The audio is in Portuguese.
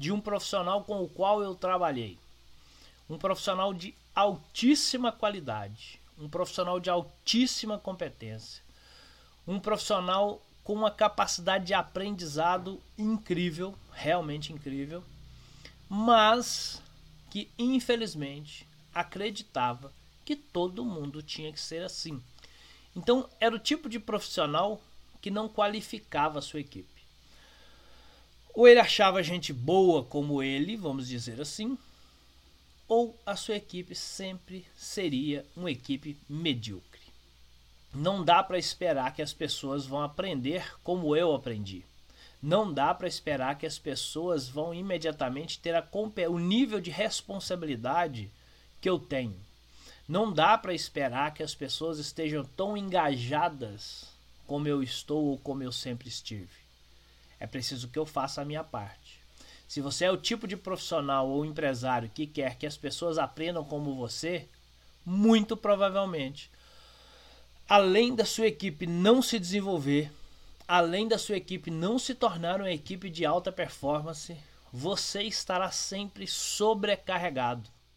de um profissional com o qual eu trabalhei. Um profissional de altíssima qualidade, um profissional de altíssima competência, um profissional com uma capacidade de aprendizado incrível, realmente incrível, mas que infelizmente acreditava que todo mundo tinha que ser assim. Então era o tipo de profissional que não qualificava a sua equipe. Ou ele achava gente boa como ele, vamos dizer assim, ou a sua equipe sempre seria uma equipe medíocre. Não dá para esperar que as pessoas vão aprender como eu aprendi. Não dá para esperar que as pessoas vão imediatamente ter a, o nível de responsabilidade que eu tenho. Não dá para esperar que as pessoas estejam tão engajadas como eu estou ou como eu sempre estive. É preciso que eu faça a minha parte. Se você é o tipo de profissional ou empresário que quer que as pessoas aprendam como você, muito provavelmente, além da sua equipe não se desenvolver, além da sua equipe não se tornar uma equipe de alta performance, você estará sempre sobrecarregado